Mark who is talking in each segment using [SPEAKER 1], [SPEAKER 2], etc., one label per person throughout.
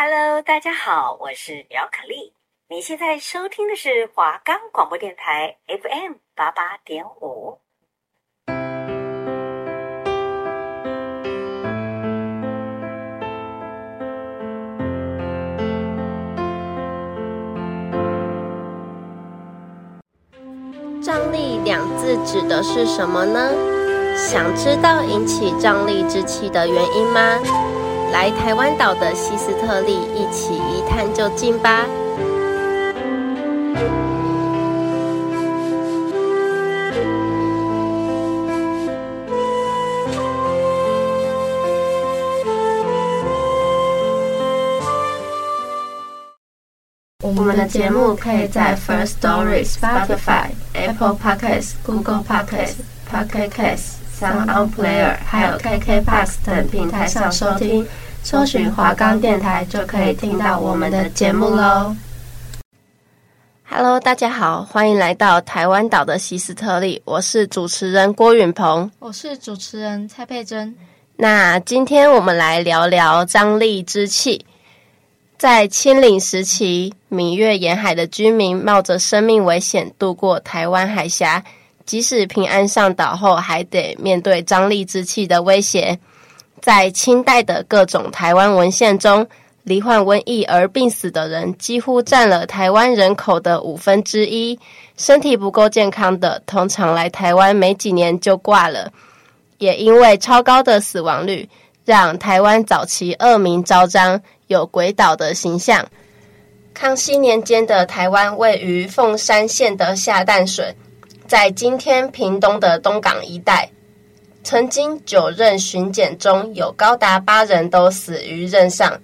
[SPEAKER 1] Hello，大家好，我是苗可丽。你现在收听的是华冈广播电台 FM 八八点五。
[SPEAKER 2] 瘴癘两字指的是什么呢？想知道引起瘴癘之气的原因吗？来台湾岛的西斯特利，一起一探究竟吧。我们的节目可以在 First Story、Spotify、Apple Podcasts、Google Podcasts、Pocket Casts。SoundOn Player，还有 KKBOX 等平台上收听，搜寻华冈电台就可以听到我们的节目喽。Hello，大家好，欢迎来到台湾岛的西斯特利，我是主持人郭允鹏，
[SPEAKER 3] 我是主持人蔡佩珍。
[SPEAKER 2] 那今天我们来聊聊瘴癘之气。在清领时期，闽粤沿海的居民冒着生命危险渡过台湾海峡。即使平安上岛后，还得面对张力之气的威胁。在清代的各种台湾文献中，罹患瘟疫而病死的人几乎占了台湾人口的五分之一。身体不够健康的，通常来台湾没几年就挂了。也因为超高的死亡率，让台湾早期恶名昭彰，有鬼岛的形象。康熙年间的台湾位于凤山县的下淡水。在今天屏东的东港一带，曾经九任巡检中有高达八人都死于任上。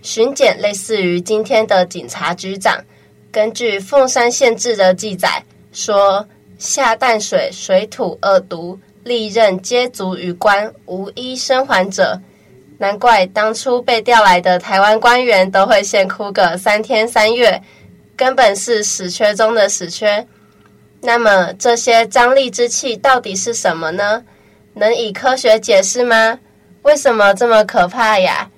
[SPEAKER 2] 巡检类似于今天的警察局长。根据凤山县志的记载说，下淡水水土恶毒，历任皆卒于官，无一生还者。难怪当初被调来的台湾官员都会先哭个三天三月，根本是死缺中的死缺。那么这些张力之气到底是什么呢？能以科学解释吗？为什么这么可怕呀？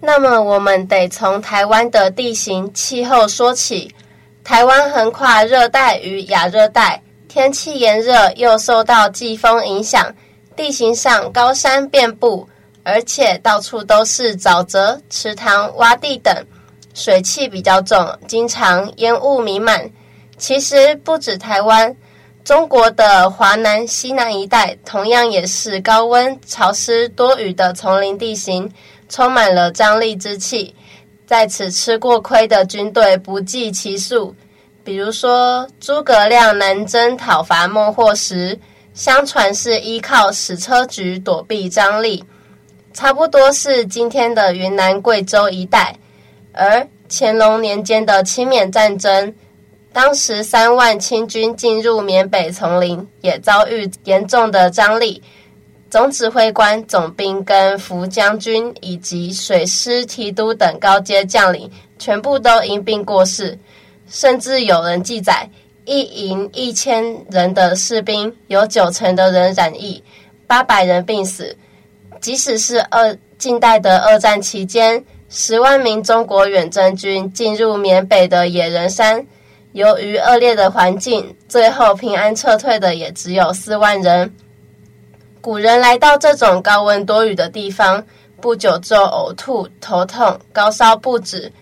[SPEAKER 2] 那么我们得从台湾的地形气候说起。台湾横跨热带与亚热带，天气炎热又受到季风影响，地形上高山遍布，而且到处都是沼泽、池塘、洼地等，水汽比较重，经常烟雾弥漫。其实不止台湾，中国的华南、西南一带同样也是高温、潮湿、多雨的丛林地形，充满了张力之气。在此吃过亏的军队不计其数。比如说，诸葛亮南征讨伐孟获时，相传是依靠矢车菊躲避张力，差不多是今天的云南、贵州一带。而乾隆年间的清缅战争。当时三万清军进入缅北丛林，也遭遇严重的张力。总指挥官、总兵跟福将军以及水师提督等高阶将领，全部都因病过世。甚至有人记载，一营一千人的士兵，有九成的人染疫，八百人病死。即使是二近代的二战期间，十万名中国远征军进入缅北的野人山。由于恶劣的环境，最后平安撤退的也只有四万人。古人来到这种高温多雨的地方，不久就呕吐、头痛、高烧不止，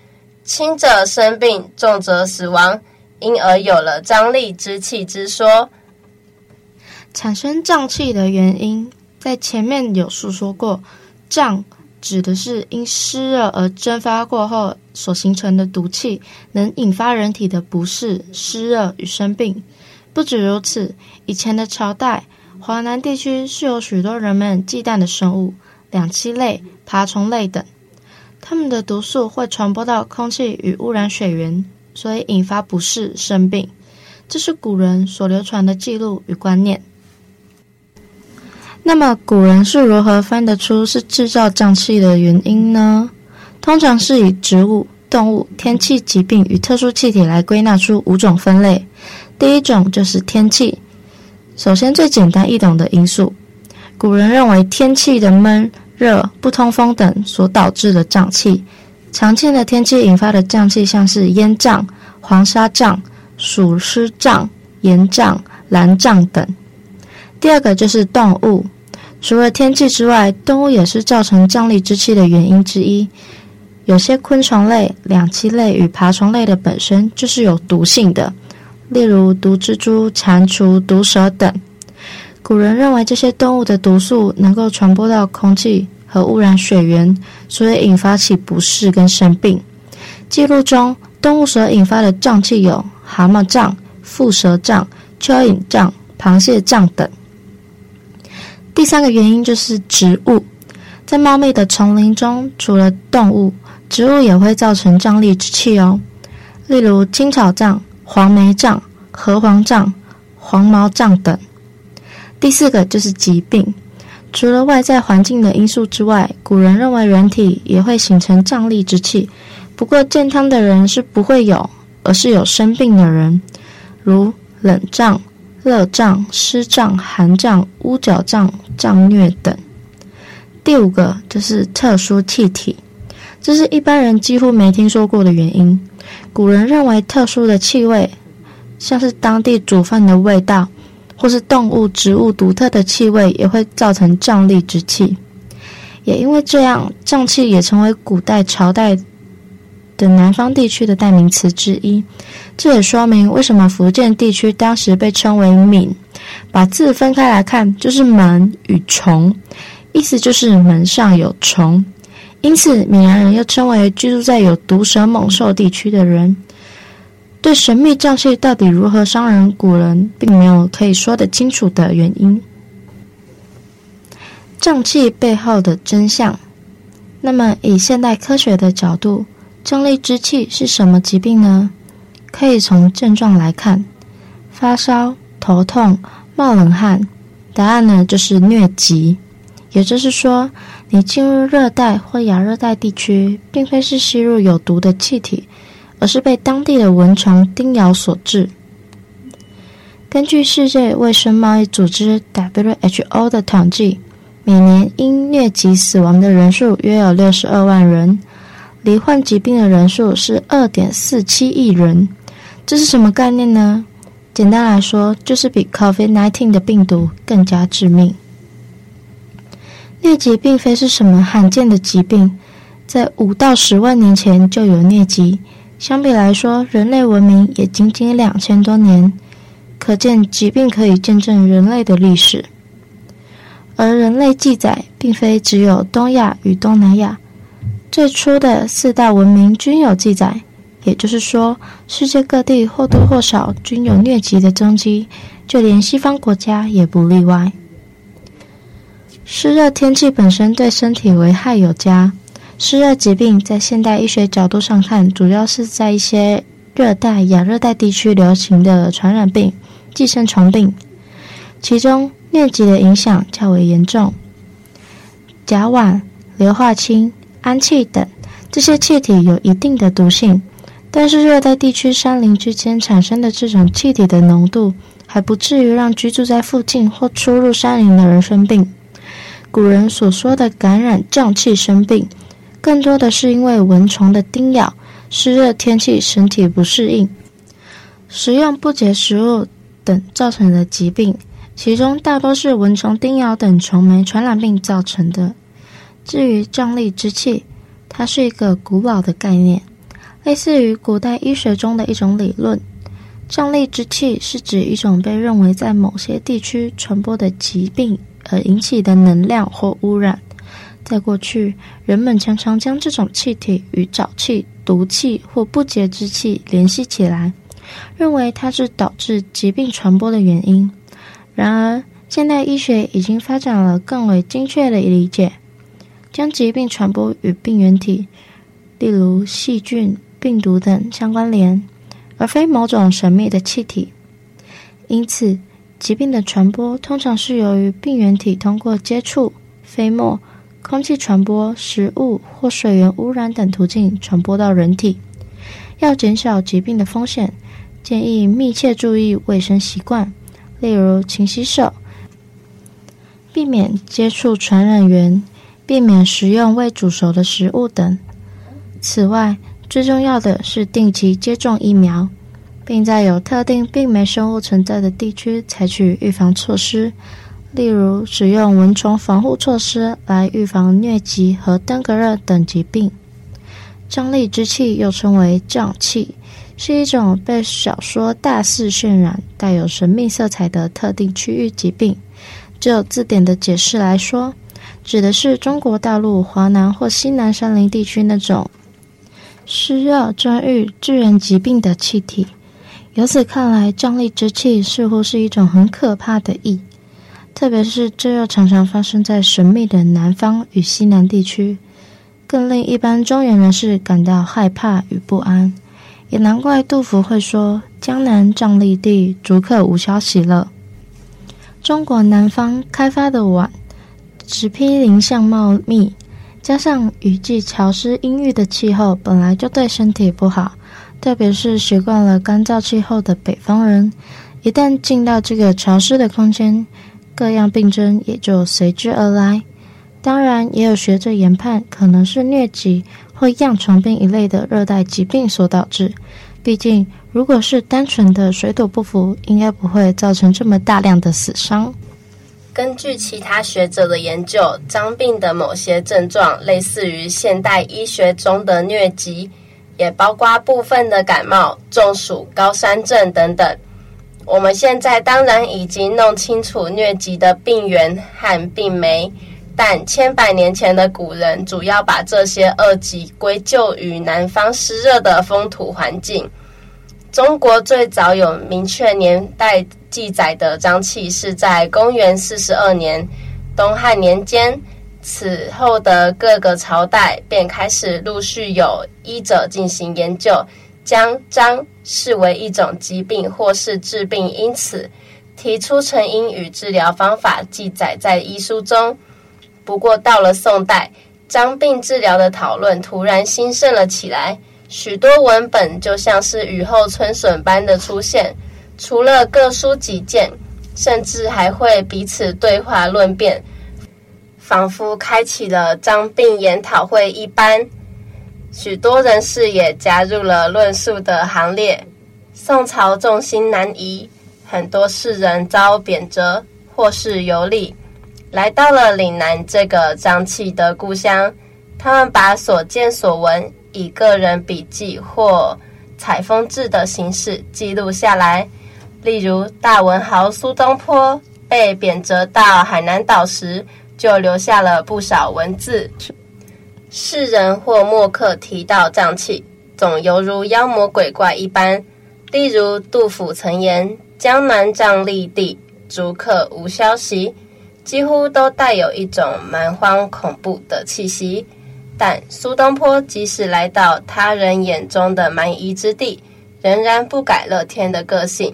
[SPEAKER 2] 轻者生病，重则死亡，因而有了瘴癘之气之说。
[SPEAKER 3] 产生瘴气的原因，在前面有述说过，瘴。指的是因湿热而蒸发过后所形成的毒气，能引发人体的不适、湿热与生病。不止如此，以前的朝代，华南地区是有许多人们忌惮的生物，两栖类、爬虫类等，它们的毒素会传播到空气与污染水源，所以引发不适、生病。这是古人所流传的记录与观念。那么古人是如何分得出是制造瘴气的原因呢？通常是以植物、动物、天气、疾病与特殊气体来归纳出五种分类。第一种就是天气。首先最简单易懂的因素，古人认为天气的闷、热、不通风等所导致的瘴气，常见的天气引发的瘴气，像是烟瘴、黄沙瘴、暑湿瘴、盐瘴、蓝瘴等。第二个就是动物，除了天气之外，动物也是造成瘴癘之气的原因之一。有些昆虫类、两栖类与爬虫类的本身就是有毒性的，例如毒蜘蛛、蟾蜍、毒蛇等。古人认为这些动物的毒素能够传播到空气和污染水源，所以引发起不适跟生病。记录中，动物所引发的瘴气有蛤蟆瘴、腹蛇瘴、蚯蚓瘴、螃蟹瘴等。第三个原因就是植物，在茂密的丛林中，除了动物，植物也会造成瘴癘之气哦。例如青草瘴、黄梅瘴、禾黄瘴、黄毛瘴等。第四个就是疾病，除了外在环境的因素之外，古人认为人体也会形成瘴癘之气。不过健康的人是不会有，而是有生病的人，如冷胀。热胀、湿胀、寒胀、乌角胀、胀疟等。第五个就是特殊气体，这是一般人几乎没听说过的原因。古人认为特殊的气味，像是当地煮饭的味道，或是动物、植物独特的气味，也会造成瘴癘之气。也因为这样，瘴气也成为古代朝代的南方地区的代名词之一，这也说明为什么福建地区当时被称为闽。把字分开来看，就是门与虫，意思就是门上有虫。因此，闽南人又称为居住在有毒蛇猛兽地区的人。对神秘瘴气到底如何伤人，古人并没有可以说得清楚的原因。瘴气背后的真相。那么，以现代科学的角度，瘴癘之气是什么疾病呢？可以从症状来看，发烧、头痛、冒冷汗。答案呢就是疟疾。也就是说，你进入热带或亚热带地区，并非是吸入有毒的气体，而是被当地的蚊虫叮咬所致。根据世界卫生贸易组织 （WHO） 的统计，每年因疟疾死亡的人数约有六十二万人。罹患疾病的人数是二点四七亿人，这是什么概念呢？简单来说，就是比 COVID-19 的病毒更加致命。疟疾并非是什么罕见的疾病，在五到十万年前就有疟疾。相比来说，人类文明也仅仅两千多年，可见疾病可以见证人类的历史。而人类记载，并非只有东亚与东南亚。最初的四大文明均有记载，也就是说，世界各地或多或少均有疟疾的踪迹，就连西方国家也不例外。湿热天气本身对身体危害有加，湿热疾病在现代医学角度上看，主要是在一些热带、亚热带地区流行的传染病、寄生虫病，其中疟疾的影响较为严重。甲烷、硫化氢。氨气等这些气体有一定的毒性，但是热带地区山林之间产生的这种气体的浓度还不至于让居住在附近或出入山林的人生病。古人所说的感染瘴气生病，更多的是因为蚊虫的叮咬、湿热天气身体不适应、食用不洁食物等造成的疾病，其中大多是蚊虫叮咬等虫媒传染病造成的。至于瘴癘之气，它是一个古老的概念，类似于古代医学中的一种理论。瘴癘之气是指一种被认为在某些地区传播的疾病而引起的能量或污染。在过去，人们常常将这种气体与沼气、毒气或不洁之气联系起来，认为它是导致疾病传播的原因。然而，现代医学已经发展了更为精确的理解。将疾病传播与病原体，例如细菌、病毒等相关联，而非某种神秘的气体。因此，疾病的传播通常是由于病原体通过接触、飞沫、空气传播、食物或水源污染等途径传播到人体。要减少疾病的风险，建议密切注意卫生习惯，例如勤洗手，避免接触传染源。避免食用未煮熟的食物等。此外，最重要的是定期接种疫苗，并在有特定病媒生物存在的地区采取预防措施，例如使用蚊虫防护措施来预防疟疾和登革热等疾病。瘴癘之气又称为瘴气，是一种被小说大肆渲染、带有神秘色彩的特定区域疾病。就字典的解释来说，指的是中国大陆华南或西南山林地区那种湿热专遇致人疾病的气体。由此看来，瘴疠之气似乎是一种很可怕的疫，特别是这又常常发生在神秘的南方与西南地区，更令一般中原人士感到害怕与不安。也难怪杜甫会说：“江南瘴疠地，逐客无消息了。”中国南方开发的晚，植被林相茂密，加上雨季潮湿阴郁的气候，本来就对身体不好。特别是习惯了干燥气候的北方人，一旦进到这个潮湿的空间，各样病症也就随之而来。当然，也有学者研判，可能是疟疾或恙虫病一类的热带疾病所导致。毕竟，如果是单纯的水土不服，应该不会造成这么大量的死伤。
[SPEAKER 2] 根据其他学者的研究，瘴病的某些症状类似于现代医学中的疟疾，也包括部分的感冒、中暑、高山症等等。我们现在当然已经弄清楚疟疾的病源和病媒。但千百年前的古人主要把这些恶疾归咎于南方湿热的风土环境。中国最早有明确年代记载的瘴气是在公元四十二年东汉年间，此后的各个朝代便开始陆续有医者进行研究，将瘴视为一种疾病或是治病，因此提出成因与治疗方法记载在医书中。不过，到了宋代，瘴病治疗的讨论突然兴盛了起来，许多文本就像是雨后春笋般的出现。除了各抒己见，甚至还会彼此对话论辩，仿佛开启了张病研讨会一般。许多人士也加入了论述的行列。宋朝重心南移，很多士人遭贬谪或是游历。来到了岭南这个瘴气的故乡，他们把所见所闻以个人笔记或采风志的形式记录下来。例如，大文豪苏东坡被贬谪到海南岛时，就留下了不少文字。世人或墨客提到瘴气，总犹如妖魔鬼怪一般。例如，杜甫曾言：“江南瘴癘地，逐客无消息。”几乎都带有一种蛮荒恐怖的气息，但苏东坡即使来到他人眼中的蛮夷之地，仍然不改乐天的个性。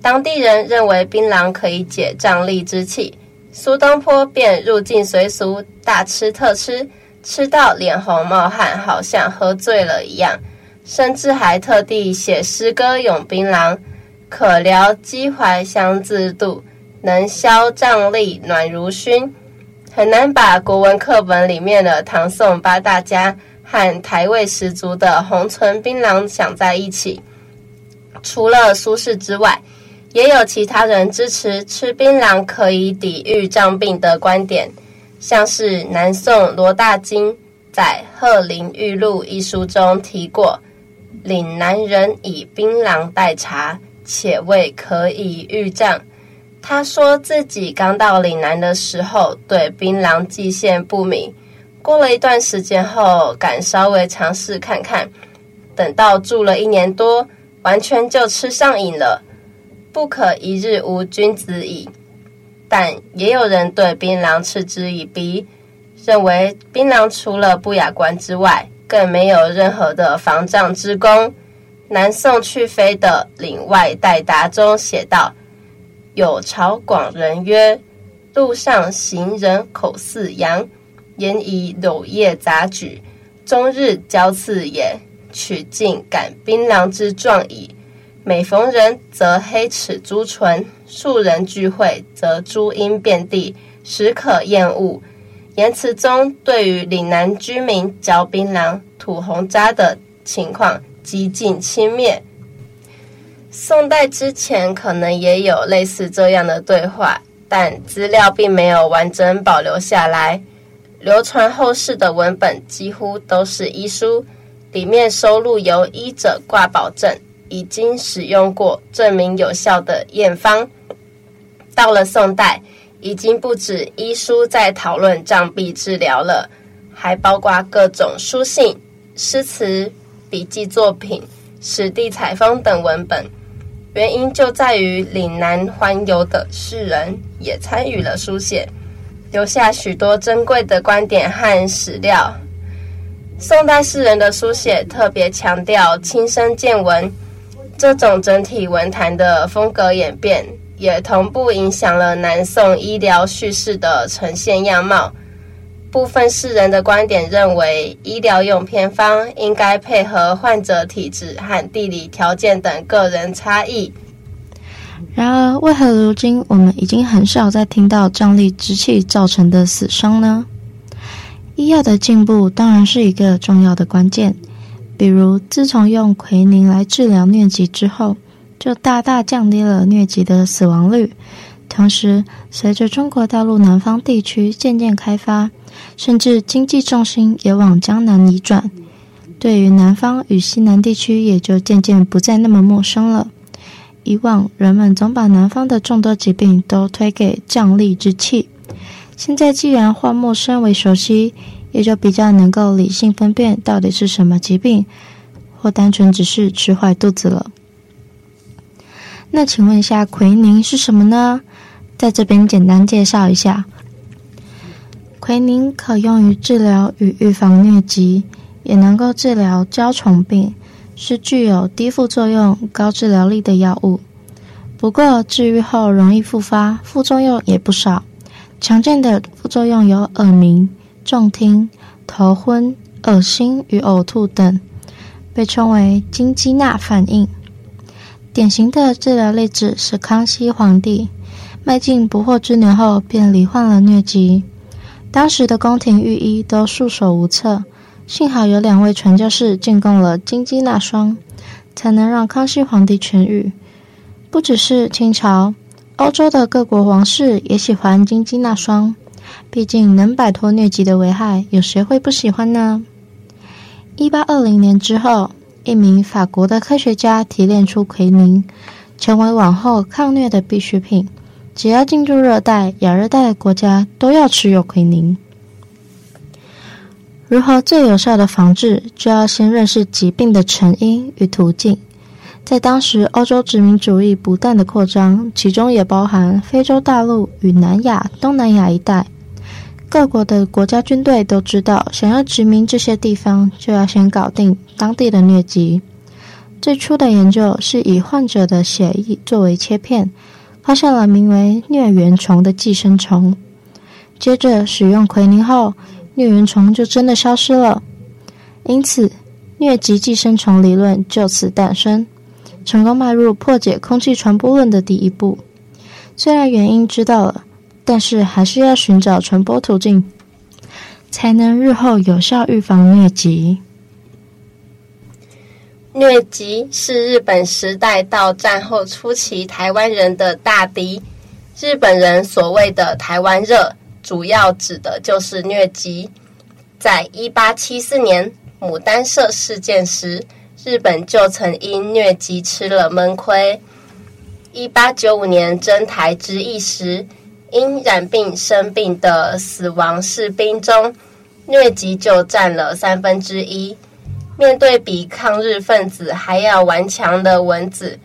[SPEAKER 2] 当地人认为槟榔可以解瘴癘之气，苏东坡便入境随俗，大吃特吃，吃到脸红冒汗，好像喝醉了一样，甚至还特地写诗歌咏槟榔，可疗饥怀香自度。能消瘴癘暖如熏，很难把国文课本里面的唐宋八大家和台味十足的红唇槟榔想在一起。除了苏轼之外，也有其他人支持吃槟榔可以抵御瘴病的观点，像是南宋罗大经在《鹤林玉露》一书中提过，岭南人以槟榔代茶，且谓可以御瘴。他说自己刚到岭南的时候，对槟榔季县不明。过了一段时间后，敢稍微尝试看看。等到住了一年多，完全就吃上瘾了。不可一日无君子矣。但也有人对槟榔嗤之以鼻，认为槟榔除了不雅观之外，更没有任何的防瘴之功。南宋去飞的《岭外代答》中写道。有朝广人曰：“路上行人口似羊，言以柳叶杂举，终日交刺也。取尽感槟榔之状矣。每逢人，则黑齿朱唇；数人聚会，则朱痈遍地，实可厌恶。言辞中对于岭南居民嚼槟榔、吐红渣的情况极尽轻蔑。宋代之前可能也有类似这样的对话，但资料并没有完整保留下来。流传后世的文本几乎都是医书，里面收录由医者挂保证，已经使用过、证明有效的验方。到了宋代，已经不止医书在讨论杖毙治疗了，还包括各种书信、诗词、笔记作品、实地采风等文本。原因就在于岭南环游的士人也参与了书写，留下许多珍贵的观点和史料。宋代士人的书写特别强调亲身见闻，这种整体文坛的风格演变，也同步影响了南宋医疗叙事的呈现样貌。部分世人的观点认为，医疗用偏方应该配合患者体质和地理条件等个人差异。
[SPEAKER 3] 然而，为何如今我们已经很少再听到瘴癘之气造成的死伤呢？医药的进步当然是一个重要的关键。比如，自从用奎宁来治疗疟疾之后，就大大降低了疟疾的死亡率。同时，随着中国大陆南方地区渐渐开发，甚至经济重心也往江南移转，对于南方与西南地区也就渐渐不再那么陌生了。以往人们总把南方的众多疾病都推给瘴癘之气，现在既然化陌生为熟悉，也就比较能够理性分辨到底是什么疾病，或单纯只是吃坏肚子了。那请问一下，奎宁是什么呢？在这边简单介绍一下。奎宁可用于治疗与预防疟疾，也能够治疗焦虫病，是具有低副作用、高治疗力的药物。不过治愈后容易复发，副作用也不少。常见的副作用有耳鸣、重听、头昏、恶心与呕吐等，被称为金鸡纳反应。典型的治疗例子是康熙皇帝，迈进不惑之年后便罹患了疟疾。当时的宫廷御医都束手无策，幸好有两位传教士进贡了金鸡纳霜，才能让康熙皇帝痊愈。不只是清朝，欧洲的各国王室也喜欢金鸡纳霜，毕竟能摆脱疟疾的危害，有谁会不喜欢呢？一八二零年之后，一名法国的科学家提炼出奎宁，成为往后抗疟的必需品。只要进入热带、亚热带的国家，都要持有奎宁。如何最有效的防治，就要先认识疾病的成因与途径。在当时欧洲殖民主义不断的扩张，其中也包含非洲大陆与南亚、东南亚一带，各国的国家军队都知道，想要殖民这些地方，就要先搞定当地的疟疾。最初的研究是以患者的血液作为切片。发现了名为疟原虫的寄生虫，接着使用奎宁后，疟原虫就真的消失了。因此，疟疾寄生虫理论就此诞生，成功迈入破解空气传播论的第一步。虽然原因知道了，但是还是要寻找传播途径，才能日后有效预防疟疾。
[SPEAKER 2] 疟疾是日本时代到战后初期台湾人的大敌。日本人所谓的“台湾热”，主要指的就是疟疾。在一八七四年牡丹社事件时，日本就曾因疟疾吃了闷亏。一八九五年征台之役时，因染病生病的死亡士兵中，疟疾就占了三分之一。面对比抗日分子还要顽强的蚊子，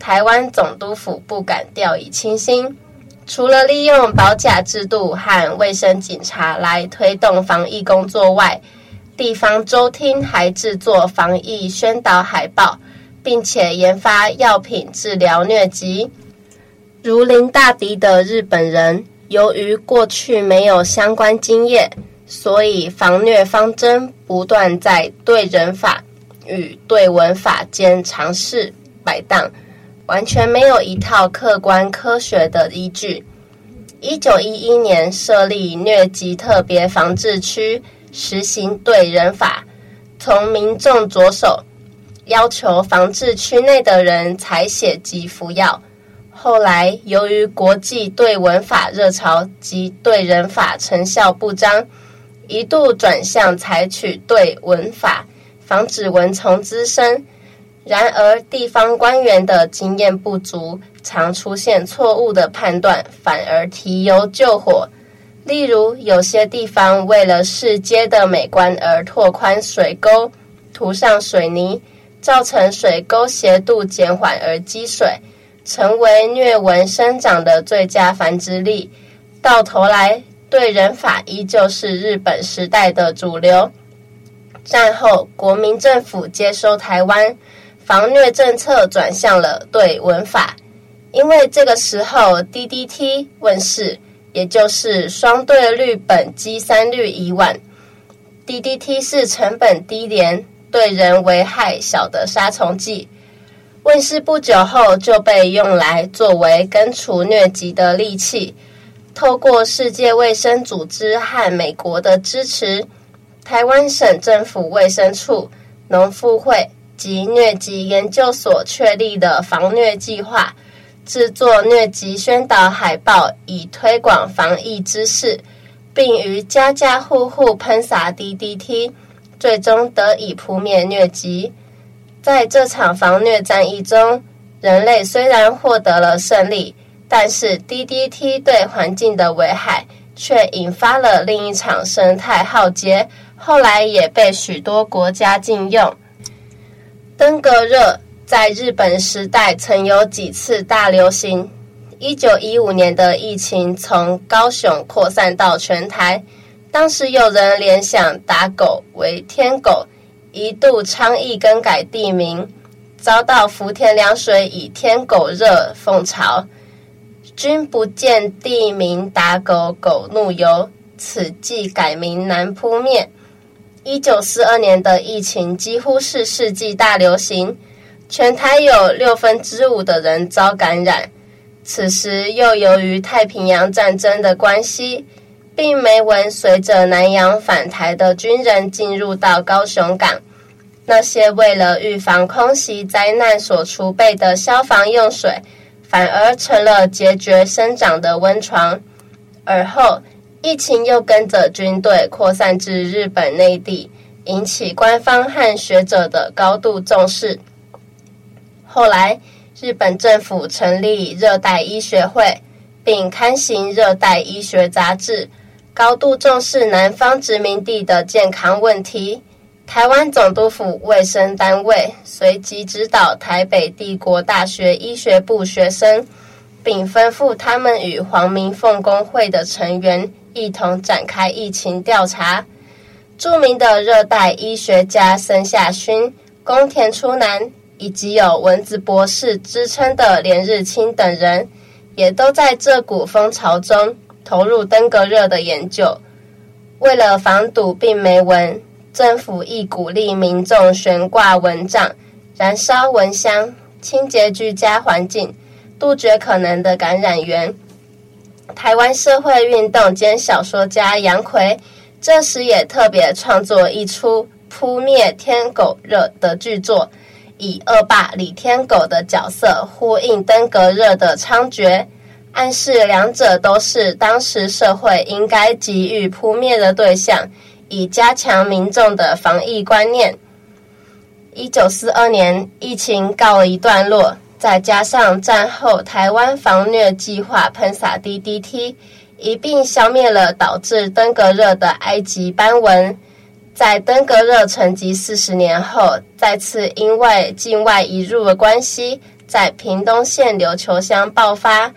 [SPEAKER 2] 台湾总督府不敢掉以轻心。除了利用保甲制度和卫生警察来推动防疫工作外，地方州厅还制作防疫宣导海报，并且研发药品治疗疟疾。如临大敌的日本人，由于过去没有相关经验。所以，防疟方针不断在对人法与对文法间尝试摆荡，完全没有一套客观科学的依据。一九一一年设立疟疾特别防治区，实行对人法，从民众着手，要求防治区内的人采血及服药。后来，由于国际对文法热潮及对人法成效不彰，一度转向采取对蚊法，防止蚊虫滋生。然而，地方官员的经验不足，常出现错误的判断，反而提油救火。例如，有些地方为了市街的美观而拓宽水沟，涂上水泥，造成水沟斜度减缓而积水，成为虐蚊生长的最佳繁殖地。到头来，对人法依旧是日本时代的主流。战后，国民政府接收台湾。防疟政策转向了对蚊法，因为这个时候 DDT 问世，也就是双对氯苯基三氯乙烷。DDT 是成本低廉、对人危害小的杀虫剂。问世不久后，就被用来作为根除疟疾的利器。透过世界卫生组织和美国的支持，台湾省政府卫生处、农复会。及疟疾研究所确立的防疟计划，制作疟疾宣导海报，以推广防疫知识，并于家家户户喷洒 DDT，最终得以扑灭疟疾。在这场防疟战役中，人类虽然获得了胜利，但是 DDT 对环境的危害却引发了另一场生态浩劫，后来也被许多国家禁用。登革热在日本时代曾有几次大流行。一九一五年的疫情从高雄扩散到全台，当时有人联想打狗为天狗，一度倡议更改地名，遭到福田凉水以天狗热讽嘲，君不见地名打狗，狗怒犹，此即改名难扑灭。一九四二年的疫情几乎是世纪大流行，全台有六分之五的人遭感染。此时又由于太平洋战争的关系，并没闻随着南洋返台的军人进入到高雄港，那些为了预防空袭灾难所储备的消防用水，反而成了孑孓生长的温床。而后，疫情又跟着军队扩散至日本内地，引起官方和学者的高度重视。后来，日本政府成立热带医学会，并刊行《热带医学杂志》，高度重视南方殖民地的健康问题。台湾总督府卫生单位随即指导台北帝国大学医学部学生，并吩咐他们与皇明凤工会的成员。一同展开疫情调查。著名的热带医学家森下勋、宫田初南，以及有“蚊子博士”之称的连日清等人，也都在这股风潮中投入登革热的研究。为了防堵病媒蚊，政府亦鼓励民众悬挂蚊帐、燃烧蚊香、清洁居家环境，杜绝可能的感染源。台湾社会运动兼小说家杨奎，这时也特别创作一出扑灭天狗热的剧作，以恶霸李天狗的角色呼应登革热的猖獗，暗示两者都是当时社会应该急于扑灭的对象，以加强民众的防疫观念。一九四二年，疫情告一段落。再加上战后台湾防疟计划喷洒 DDT，一并消灭了导致登革热的埃及斑蚊。在登革热沉寂四十年后，再次因为境外移入的关系，在屏东县琉球乡爆发。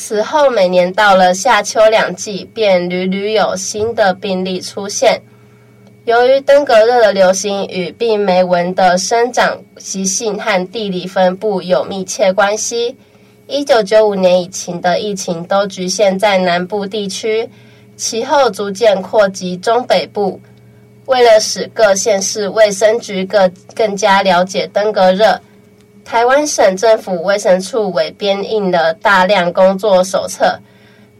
[SPEAKER 2] 此后每年到了夏秋两季，便屡屡有新的病例出现。由于登革热的流行与病媒蚊的生长习性和地理分布有密切关系，一九九五年以前的疫情都局限在南部地区，其后逐渐扩及中北部。为了使各县市卫生局更更加了解登革热，台湾省政府卫生处委编印了大量工作手册，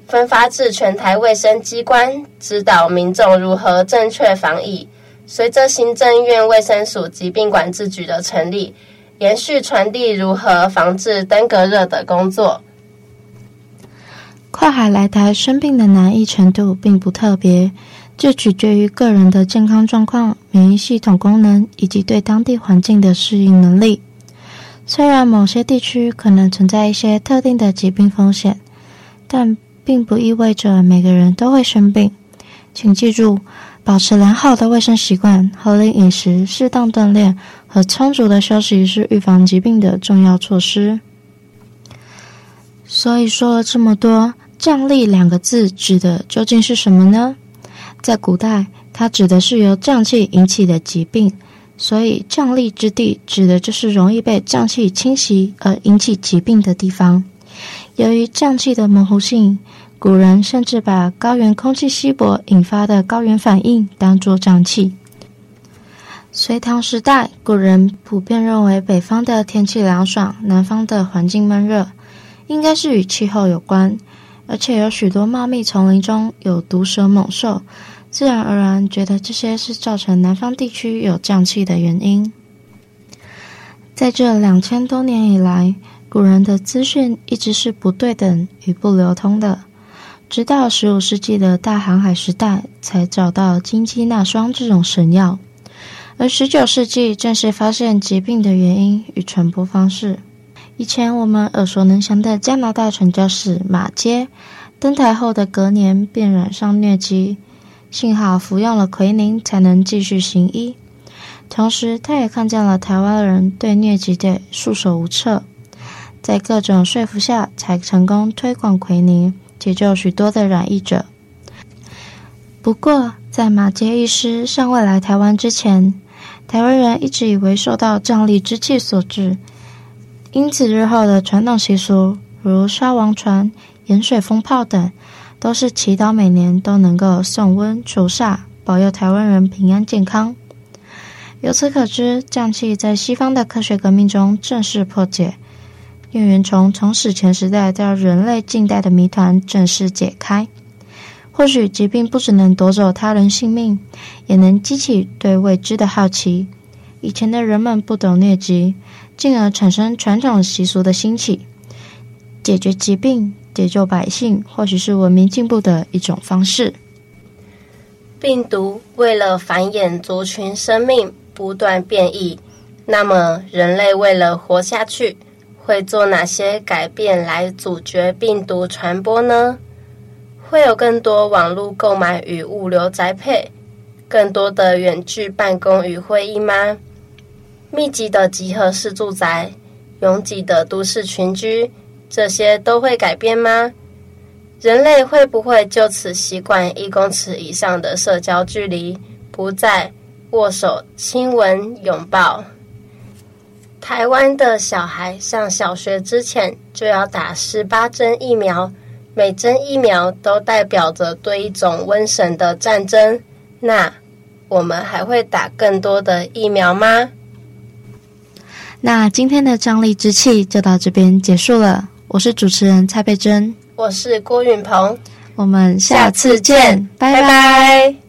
[SPEAKER 2] 分发至全台卫生机关，指导民众如何正确防疫。随着行政院卫生署疾病管制局的成立，延续传递如何防治登革热的工作。
[SPEAKER 3] 跨海来台生病的难易程度并不特别，就取决于个人的健康状况、免疫系统功能以及对当地环境的适应能力。虽然某些地区可能存在一些特定的疾病风险，但并不意味着每个人都会生病。请记住，保持良好的卫生习惯、合理饮食、适当锻炼和充足的休息是预防疾病的重要措施。所以说了这么多，“瘴癘”两个字指的究竟是什么呢？在古代，它指的是由胀气引起的疾病，所以瘴癘之地指的就是容易被瘴气侵袭而引起疾病的地方。由于瘴气的模糊性，古人甚至把高原空气稀薄引发的高原反应当作瘴气。隋唐时代，古人普遍认为北方的天气凉爽，南方的环境闷热，应该是与气候有关。而且有许多茂密丛林中有毒蛇猛兽，自然而然觉得这些是造成南方地区有瘴气的原因。在这两千多年以来，古人的资讯一直是不对等与不流通的。直到十五世纪的大航海时代，才找到金鸡纳霜这种神药，而十九世纪正式发现疾病的原因与传播方式。以前我们耳熟能详的加拿大传教士马街，登台后的隔年便染上疟疾，幸好服用了奎宁，才能继续行医。同时，他也看见了台湾人对疟疾的束手无策，在各种说服下，才成功推广奎宁。解救许多的染疫者。不过，在马杰医师尚未来台湾之前，台湾人一直以为受到瘴疠之气所致，因此日后的传统习俗，如烧王船、盐水风炮等，都是祈祷每年都能够送瘟除煞，保佑台湾人平安健康。由此可知，瘴气在西方的科学革命中正式破解。疟原虫从史前时代到人类近代的谜团正式解开。或许疾病不只能夺走他人性命，也能激起对未知的好奇。以前的人们不懂疟疾，进而产生传统习俗的兴起。解决疾病、解救百姓，或许是文明进步的一种方式。
[SPEAKER 2] 病毒为了繁衍族群生命，不断变异。那么，人类为了活下去，会做哪些改变来阻绝病毒传播呢？会有更多网络购买与物流宅配，更多的远距办公与会议吗？密集的集合式住宅，拥挤的都市群居，这些都会改变吗？人类会不会就此习惯一公尺以上的社交距离，不再握手、亲吻、拥抱？台湾的小孩上小学之前就要打十八针疫苗，每针疫苗都代表着对一种瘟神的战争。那我们还会打更多的疫苗吗？
[SPEAKER 3] 那今天的张力之气就到这边结束了。我是主持人蔡佩珍，
[SPEAKER 2] 我是郭允鹏，
[SPEAKER 3] 我们下次见，
[SPEAKER 2] 拜拜。拜拜。